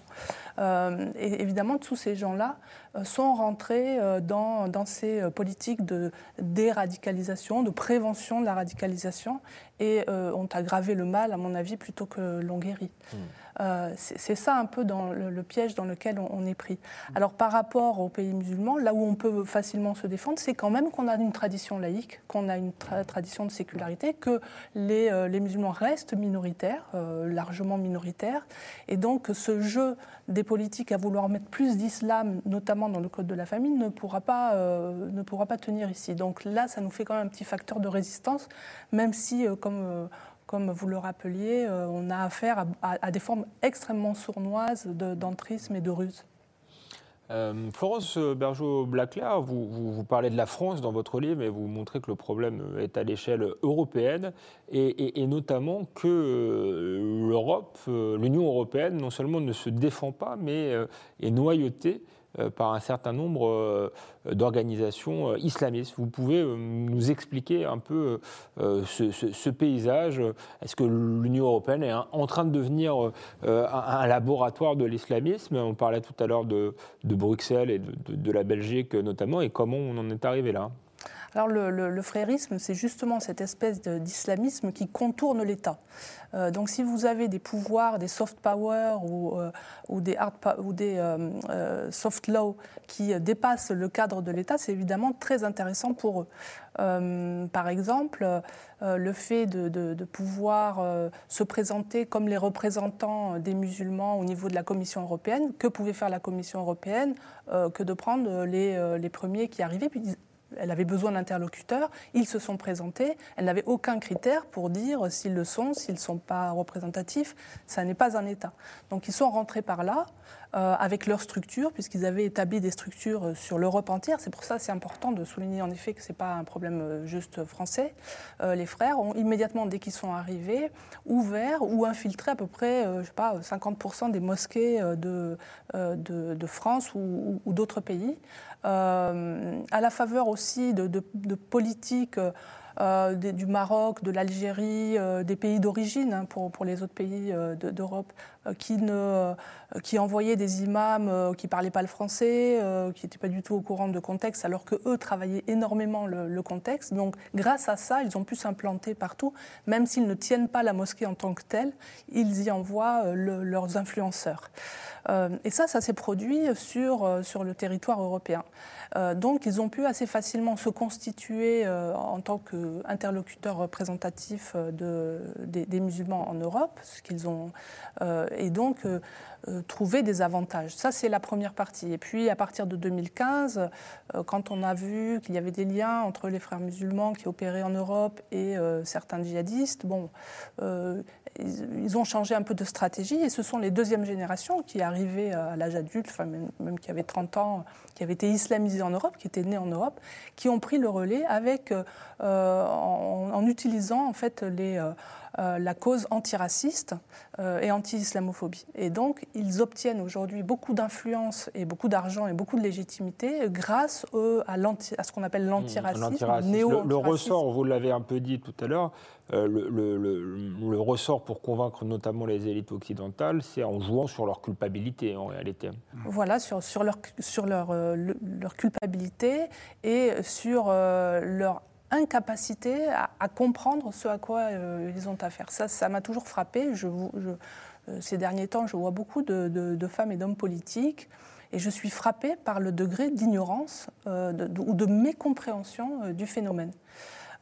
Et évidemment, tous ces gens-là sont rentrés dans, dans ces politiques de déradicalisation, de prévention de la radicalisation, et ont aggravé le mal, à mon avis, plutôt que l'on guérit. Hmm. Euh, c'est ça un peu dans le, piège dans lequel on, est pris. Alors par rapport aux pays musulmans, là où on peut facilement se défendre, c'est quand même qu'on a une tradition laïque, qu'on a une tradition de sécularité, que les, euh, les musulmans restent minoritaires, euh, largement minoritaires, et donc ce jeu des politiques à vouloir mettre plus d'islam, notamment dans le code de la famille, ne pourra pas, ne pourra pas tenir ici. Donc là, ça nous fait quand même un petit facteur de résistance, même si, comme comme vous le rappeliez, euh, on a affaire à, des formes extrêmement sournoises d'entrisme et de ruse. Euh, Florence Bergeau-Blaclair, vous, parlez de la France dans votre livre, mais vous montrez que le problème est à l'échelle européenne, et, notamment que euh, l'Europe, l'Union européenne, non seulement ne se défend pas, mais est noyautée par un certain nombre euh, d'organisations euh, islamistes. Vous pouvez nous expliquer un peu ce, paysage. Est-ce que l'Union européenne est en train de devenir un, laboratoire de l'islamisme? On parlait tout à l'heure de, Bruxelles et de, la Belgique notamment, et comment on en est arrivé là? Alors le, frérisme, c'est justement cette espèce d'islamisme qui contourne l'État. Euh, donc si vous avez des pouvoirs, des soft power ou, euh, ou des, euh, soft law qui dépassent le cadre de l'État, c'est évidemment très intéressant pour eux. par exemple, le fait de, pouvoir se présenter comme les représentants des musulmans au niveau de la Commission européenne, que pouvait faire la Commission européenne que de prendre les, les premiers qui arrivaient? Elle avait besoin d'interlocuteurs, ils se sont présentés, elle n'avait aucun critère pour dire s'ils le sont, s'ils ne sont pas représentatifs, ça n'est pas un État. Donc ils sont rentrés par là, euh, avec leurs structures, puisqu'ils avaient établi des structures euh, sur l'Europe entière. C'est pour ça c'est important de souligner en effet que ce n'est pas un problème euh, juste français. les frères ont immédiatement, dès qu'ils sont arrivés, ouvert ou infiltré à peu près, je sais pas, 50% des mosquées de, France ou, d'autres pays, à la faveur aussi de, politiques euh, du Maroc, de l'Algérie, euh, des pays d'origine hein, pour, les autres pays euh, d'Europe, qui, ne, qui envoyaient des imams qui ne parlaient pas le français, qui n'étaient pas du tout au courant de contexte, alors qu'eux travaillaient énormément le, contexte. Donc grâce à ça, ils ont pu s'implanter partout, même s'ils ne tiennent pas la mosquée en tant que telle, ils y envoient leurs influenceurs. et ça, ça s'est produit sur, sur le territoire européen. Euh, donc ils ont pu assez facilement se constituer euh, en tant qu'interlocuteurs représentatifs euh, des, musulmans en Europe, ce qu'ils ont, et donc trouver des avantages. Ça, c'est la première partie. Et puis, à partir de 2015, quand on a vu qu'il y avait des liens entre les frères musulmans qui opéraient en Europe et certains djihadistes, bon, ils, ont changé un peu de stratégie et ce sont les deuxièmes générations qui arrivaient à l'âge adulte, enfin même, qui avaient 30 ans, qui avaient été islamisés en Europe, qui étaient nés en Europe, qui ont pris le relais avec, euh, en, utilisant en fait les, euh, euh, la cause antiraciste et anti-islamophobie. Et donc ils obtiennent aujourd'hui beaucoup d'influence et beaucoup d'argent et beaucoup de légitimité grâce à, à, ce qu'on appelle mmh, l'antiracisme. Néo le, le, ressort, vous l'avez un peu dit tout à l'heure, euh, le, ressort pour convaincre notamment les élites occidentales, c'est en jouant sur leur culpabilité en réalité. Voilà, sur, sur, leur, sur leur, euh, leur culpabilité et sur euh, leur incapacité à, comprendre ce à quoi ils ont affaire. Ça, ça m'a toujours frappé. Je, ces derniers temps, je vois beaucoup de, femmes et d'hommes politiques et je suis frappée par le degré d'ignorance ou de mécompréhension du phénomène.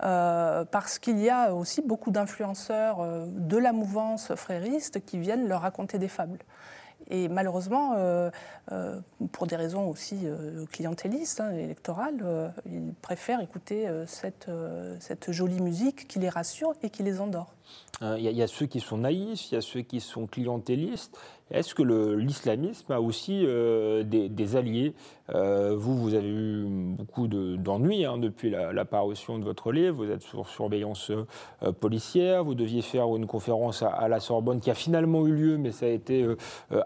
Euh, parce qu'il y a aussi beaucoup d'influenceurs euh, de la mouvance frériste qui viennent leur raconter des fables. Et malheureusement, euh, pour des raisons aussi clientélistes, hein, électorales, ils préfèrent écouter cette jolie musique qui les rassure et qui les endort. Il y, a ceux qui sont naïfs, il y a ceux qui sont clientélistes. Est-ce que l'islamisme a aussi euh, des, alliés? Euh, Vous, vous avez eu beaucoup d'ennuis hein, depuis l'apparition de votre livre. Vous êtes sur surveillance euh, policière. Vous deviez faire une conférence à, la Sorbonne qui a finalement eu lieu, mais ça a été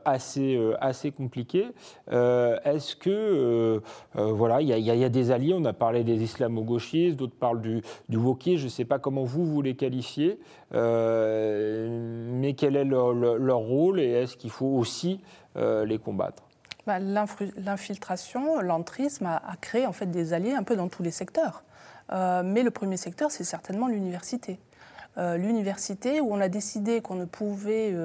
assez, assez compliqué. Est-ce que voilà, il y, a des alliés? On a parlé des islamo-gauchistes, d'autres parlent du, du. Je ne sais pas comment vous vous les qualifiez, mais quel est leur, rôle et est-ce qu'ils il faut aussi euh, les combattre? Bah, l'infiltration, l'entrisme a, créé en fait des alliés un peu dans tous les secteurs. Euh, mais le premier secteur, c'est certainement l'université. Euh, l'université où on a décidé qu'on ne pouvait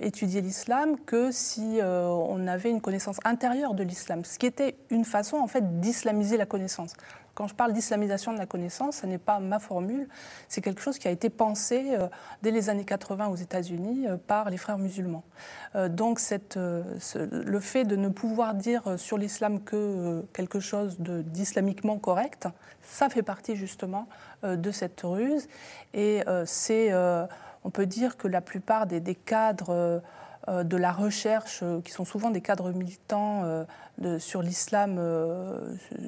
étudier l'islam que si on avait une connaissance intérieure de l'islam, ce qui était une façon en fait d'islamiser la connaissance. Quand je parle d'islamisation de la connaissance, ce n'est pas ma formule, c'est quelque chose qui a été pensé euh, dès les années 80 aux États-Unis euh, par les frères musulmans. Euh, donc le fait de ne pouvoir dire sur l'islam que quelque chose d'islamiquement correct, ça fait partie justement de cette ruse. Et c'est, on peut dire que la plupart des, cadres de la recherche, euh, qui sont souvent des cadres militants euh, sur l'islam,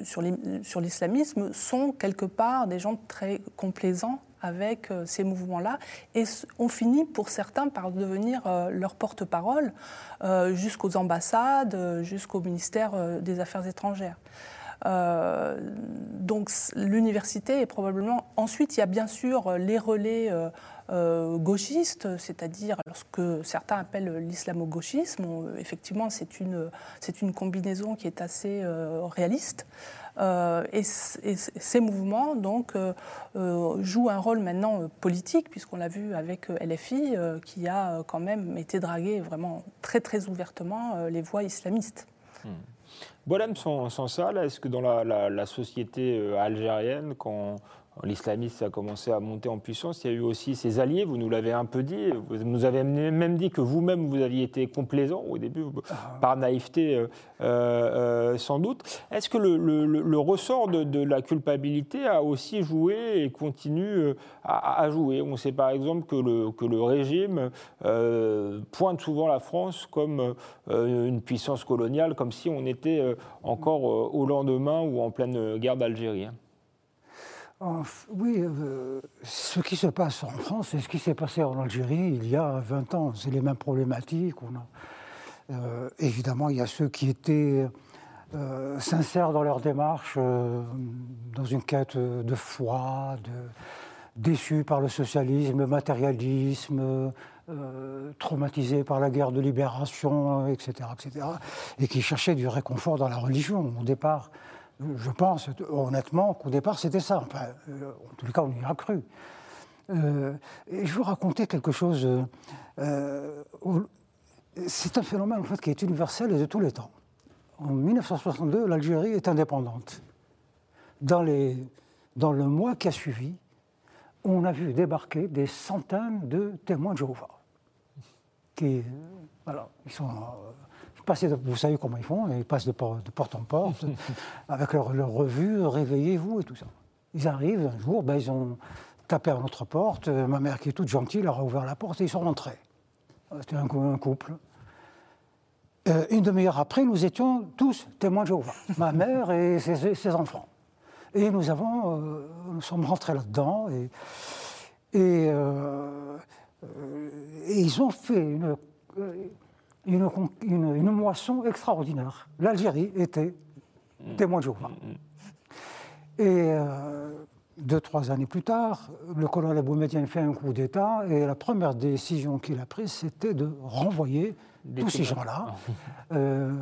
sur l'islamisme, sont quelque part des gens très complaisants avec ces mouvements-là et ont fini pour certains par devenir leur porte-parole jusqu'aux ambassades, jusqu'au ministère des Affaires étrangères. Donc l'université est probablement... Ensuite, il y a bien sûr les relais euh, gauchiste, c'est-à-dire ce que certains appellent l'islamo-gauchisme. Effectivement, c'est une, c'est une combinaison qui est assez euh, réaliste. Euh, et, ces mouvements donc, jouent un rôle maintenant politique, puisqu'on l'a vu avec LFI, qui a quand même été dragué vraiment très très ouvertement les voies islamistes. Hmm. Bolem sans, sans ça, est-ce que dans la, la société algérienne, quand l'islamisme a commencé à monter en puissance, il y a eu aussi ses alliés, vous nous l'avez un peu dit, vous nous avez même dit que vous-même vous aviez été complaisant au début, ah. par naïveté euh, euh, sans doute. Est-ce que le, ressort de, la culpabilité a aussi joué et continue à, jouer? On sait par exemple que le, que le régime pointe souvent la France comme une puissance coloniale, comme si on était encore au lendemain ou en pleine guerre d'Algérie. Oui, euh, ce qui se passe en France, c'est ce qui s'est passé en Algérie il y a 20 ans. C'est les mêmes problématiques. Euh, évidemment, il y a ceux qui étaient euh, sincères dans leur démarche, dans une quête de foi, déçus par le socialisme, le matérialisme, traumatisés par la guerre de libération, etc., etc., et qui cherchaient du réconfort dans la religion au départ je pense honnêtement qu'au départ c'était ça. Enfin, euh, en tous les cas, on y a cru. Euh, et je veux raconter quelque chose. Euh, c'est un phénomène en fait, qui est universel et de tous les temps. En 1962, l'Algérie est indépendante. Dans le mois qui a suivi, on a vu débarquer des centaines de témoins de Jéhovah. Qui, voilà, ils sont vous savez comment ils font, ils passent de, porte en porte, avec leur, revue, réveillez-vous et tout ça. Ils arrivent un jour, ben, ils ont tapé à notre porte, ma mère qui est toute gentille leur a ouvert la porte et ils sont rentrés. C'était un, couple. Euh, une demi-heure après, nous étions tous témoins de Jéhovah, ma mère et ses, enfants. Et nous, avons, euh, nous sommes rentrés là-dedans et, et, euh, et, ils ont fait une une, une, moisson extraordinaire. L'Algérie était témoin de Jéhovah. Et euh, deux, trois années plus tard, le colonel Boumediene fait un coup d'État et la première décision qu'il a prise, c'était de renvoyer tous ces gens-là, euh,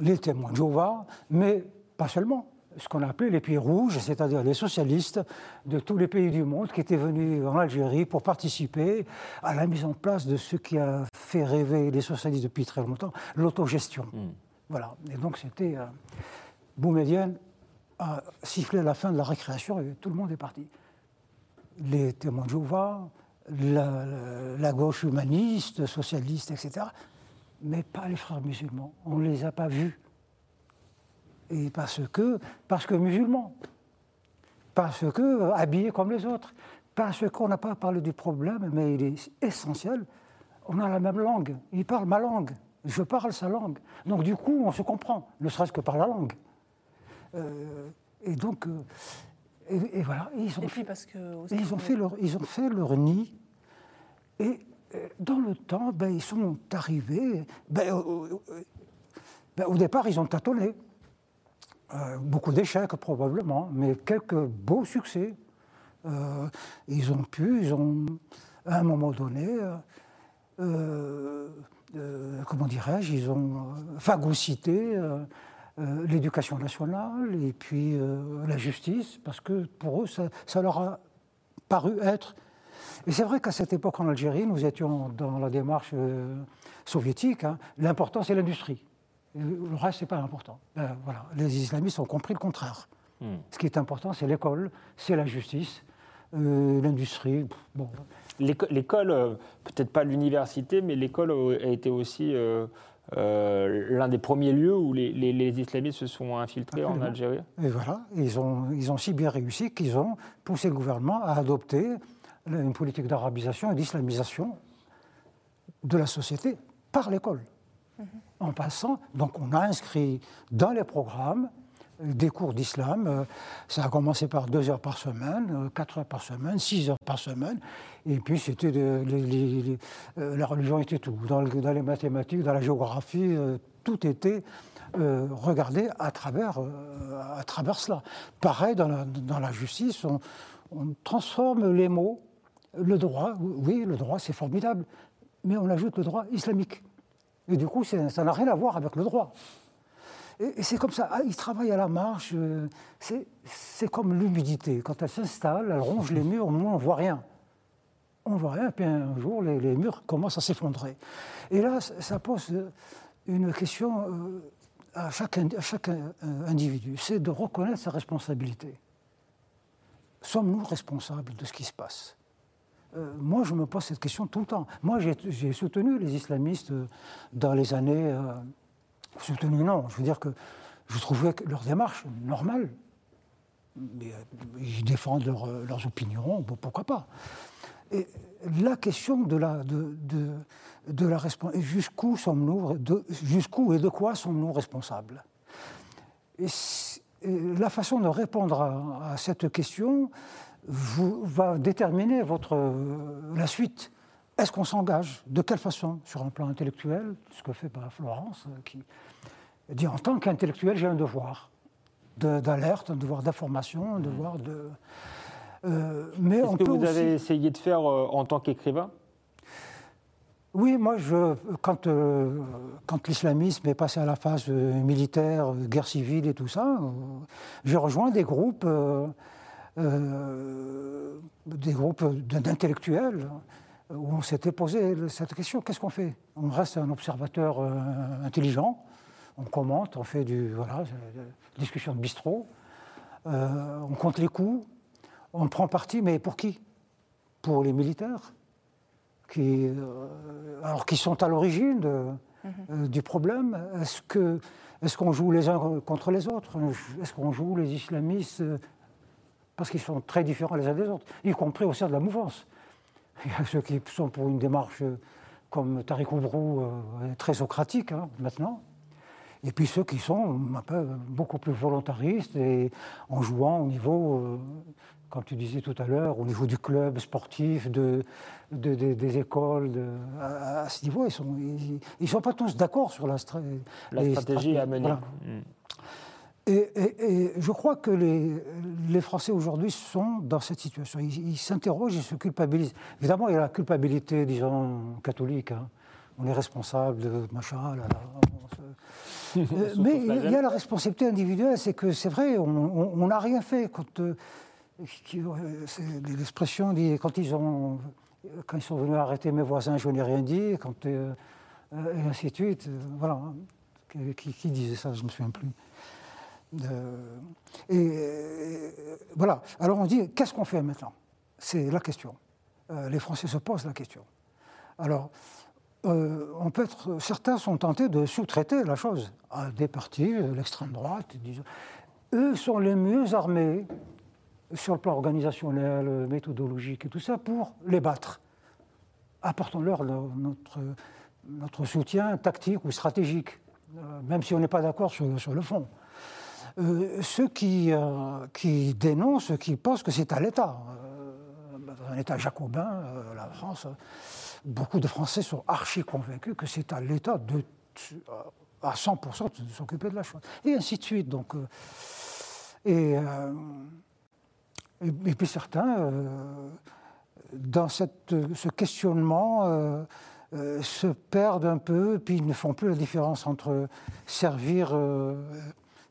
les témoins de Jéhovah, mais pas seulement ce qu'on appelait les pieds rouges, c'est-à-dire les socialistes de tous les pays du monde qui étaient venus en Algérie pour participer à la mise en place de ce qui a fait rêver les socialistes depuis très longtemps, l'autogestion. Hmm. Voilà. Et donc c'était. Euh, Boumedienne a sifflé la fin de la récréation et tout le monde est parti. Les témoins de Jéhovah, la, gauche humaniste, socialiste, etc. Mais pas les frères musulmans. On ne les a pas vus et parce que, parce que musulmans, parce que euh, habillés comme les autres, parce qu'on n'a pas parlé du problème, mais il est essentiel. On a la même langue, il parle ma langue, je parle sa langue. Donc du coup, on se comprend, ne serait-ce que par la langue. Euh, et donc, euh, et, voilà, ils ont, fait, parce que ils, ont fait leur, ils ont fait leur nid. Et dans le temps, ben, ils sont arrivés. Ben, ben, au départ, ils ont tâtonné. Euh, beaucoup d'échecs probablement, mais quelques beaux succès. Euh, ils ont pu, ils ont, à un moment donné, euh, comment dirais-je, ils ont phagocyté l'éducation nationale et puis la justice, parce que pour eux, ça, leur a paru être. Et c'est vrai qu'à cette époque en Algérie, nous étions dans la démarche soviétique, hein, l'important c'est l'industrie. Le reste, ce n'est pas important. Ben, voilà. Les islamistes ont compris le contraire. Hmm. Ce qui est important, c'est l'école, c'est la justice, euh, l'industrie. Bon. L'école, euh, peut-être pas l'université, mais l'école a été aussi euh, l'un des premiers lieux où les, islamistes se sont infiltrés en Algérie. Et voilà, ils ont, ils ont si bien réussi qu'ils ont poussé le gouvernement à adopter une politique d'arabisation et d'islamisation de la société par l'école. Mhm en passant. Donc on a inscrit dans les programmes des cours d'islam. Euh, ça a commencé par deux heures par semaine, euh, quatre heures par semaine, six heures par semaine. Et puis c'était euh, la religion était tout. Dans, les mathématiques, dans la géographie, tout était regardé à travers, cela. Pareil, dans la, justice, on, transforme les mots. Le droit, oui, le droit c'est formidable, mais on ajoute le droit islamique. Et du coup, ça n'a rien à voir avec le droit. Et, c'est comme ça, ah, il travaille à la marche, euh, c'est comme l'humidité. Quand elle s'installe, elle ronge les murs, on ne voit rien. On ne voit rien, puis un jour, les, murs commencent à s'effondrer. Et là, ça pose une question euh, à chaque, à chaque individu, c'est de reconnaître sa responsabilité. sommes-nous responsables de ce qui se passe? Moi, je me pose cette question tout le temps. Moi, j'ai soutenu les islamistes dans les années... soutenu, non. Je veux dire que je trouvais leur démarche normale. Mais, ils défendent leurs opinions, bon, pourquoi pas. Et la question de la, de, de, de la jusqu'où sommes-nous, jusqu'où et de quoi sommes-nous responsables? Et, La façon de répondre à, cette question vous, va déterminer votre, la suite. Est-ce qu'on s'engage De quelle façon Sur un plan intellectuel, ce que fait Florence, qui dit en tant qu'intellectuel, j'ai un devoir d'alerte, un devoir d'information, un devoir de. Euh, mais Est-ce que vous avez essayé de faire euh, en tant qu'écrivain? Oui, moi, je, quand, euh, quand l'islamisme est passé à la phase militaire, guerre civile et tout ça, j'ai rejoint des groupes, des groupes d'intellectuels où on s'était posé cette question qu'est-ce qu'on fait? On reste un observateur intelligent, on commente, on fait du voilà, discussion de bistrot, on compte les coups, on prend parti, mais pour qui? Pour les militaires, qui, euh, alors qui sont à l'origine mhm. euh, du problème. Est-ce que est-ce qu'on joue les uns contre les autres? Est-ce qu'on joue les islamistes euh, parce qu'ils sont très différents les uns des autres, y compris au sein de la mouvance Il y a ceux qui sont pour une démarche comme Tariq Oubrou, très socratique hein, maintenant, et puis ceux qui sont un peu, beaucoup plus volontaristes et en jouant au niveau comme tu disais tout à l'heure, au niveau du club sportif, de, des écoles, à, ce niveau, ils ne sont, ils, sont pas tous d'accord sur la, la stratégie à mener. Mm. Et, je crois que les, les Français aujourd'hui sont dans cette situation. Ils s'interrogent, ils se culpabilisent. Évidemment, il y a la culpabilité, disons, catholique. Hein. On est responsable de machin. Là, mais il y a la responsabilité individuelle, c'est que c'est vrai, on n'a rien fait. Quand, euh, L'expression dit quand ils, ont, quand ils sont venus arrêter mes voisins, je n'ai rien dit, quand, euh, et ainsi de suite. Euh, voilà. Qui, disait ça Je ne me souviens plus. Et, voilà. Alors on dit qu'est-ce qu'on fait maintenant? C'est la question. Euh, les Français se posent la question. Alors, être, certains sont tentés de sous-traiter la chose à des partis, l'extrême droite, disons. Eux sont les mieux armés sur le plan organisationnel, méthodologique et tout ça, pour les battre. Apportons-leur notre, soutien tactique ou stratégique, euh, même si on n'est pas d'accord sur, le fond. Euh, ceux qui, euh, dénoncent, qui pensent que c'est à l'État, dans un État jacobin, la France, beaucoup de Français sont archi convaincus que c'est à l'État de, à 100% de s'occuper de la chose. Et ainsi de suite. Donc, et puis certains, euh, dans ce questionnement, euh, euh, se perdent un peu, puis ils ne font plus la différence entre servir,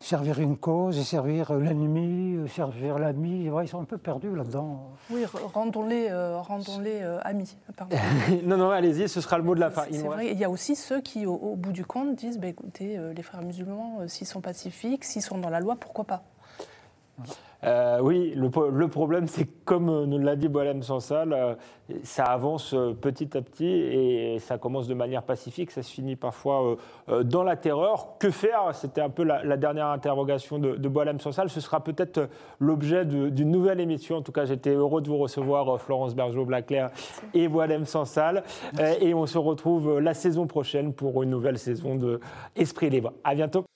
servir une cause et servir l'ennemi, servir l'ami. ils sont un peu perdus là-dedans. Oui, rendons-les rendons amis. non, non, allez-y, ce sera le mot de la fin. C'est vrai, il y a aussi ceux qui, au, bout du compte, disent bah, écoutez, les frères musulmans, s'ils sont pacifiques, s'ils sont dans la loi, pourquoi pas? Euh, oui, le, le problème, c'est comme nous l'a dit Boalem Sansal, euh, ça avance euh, petit à petit et ça commence de manière pacifique, ça se finit parfois dans la terreur. Que faire? C'était un peu la, dernière interrogation de, de Boalem Sansal. Ce sera peut-être l'objet d'une nouvelle émission. En tout cas, j'étais heureux de vous recevoir, Florence Bergeau-Blaclair et Boalem Sansal. Et on se retrouve la saison prochaine pour une nouvelle saison de Esprit Libre. À bientôt.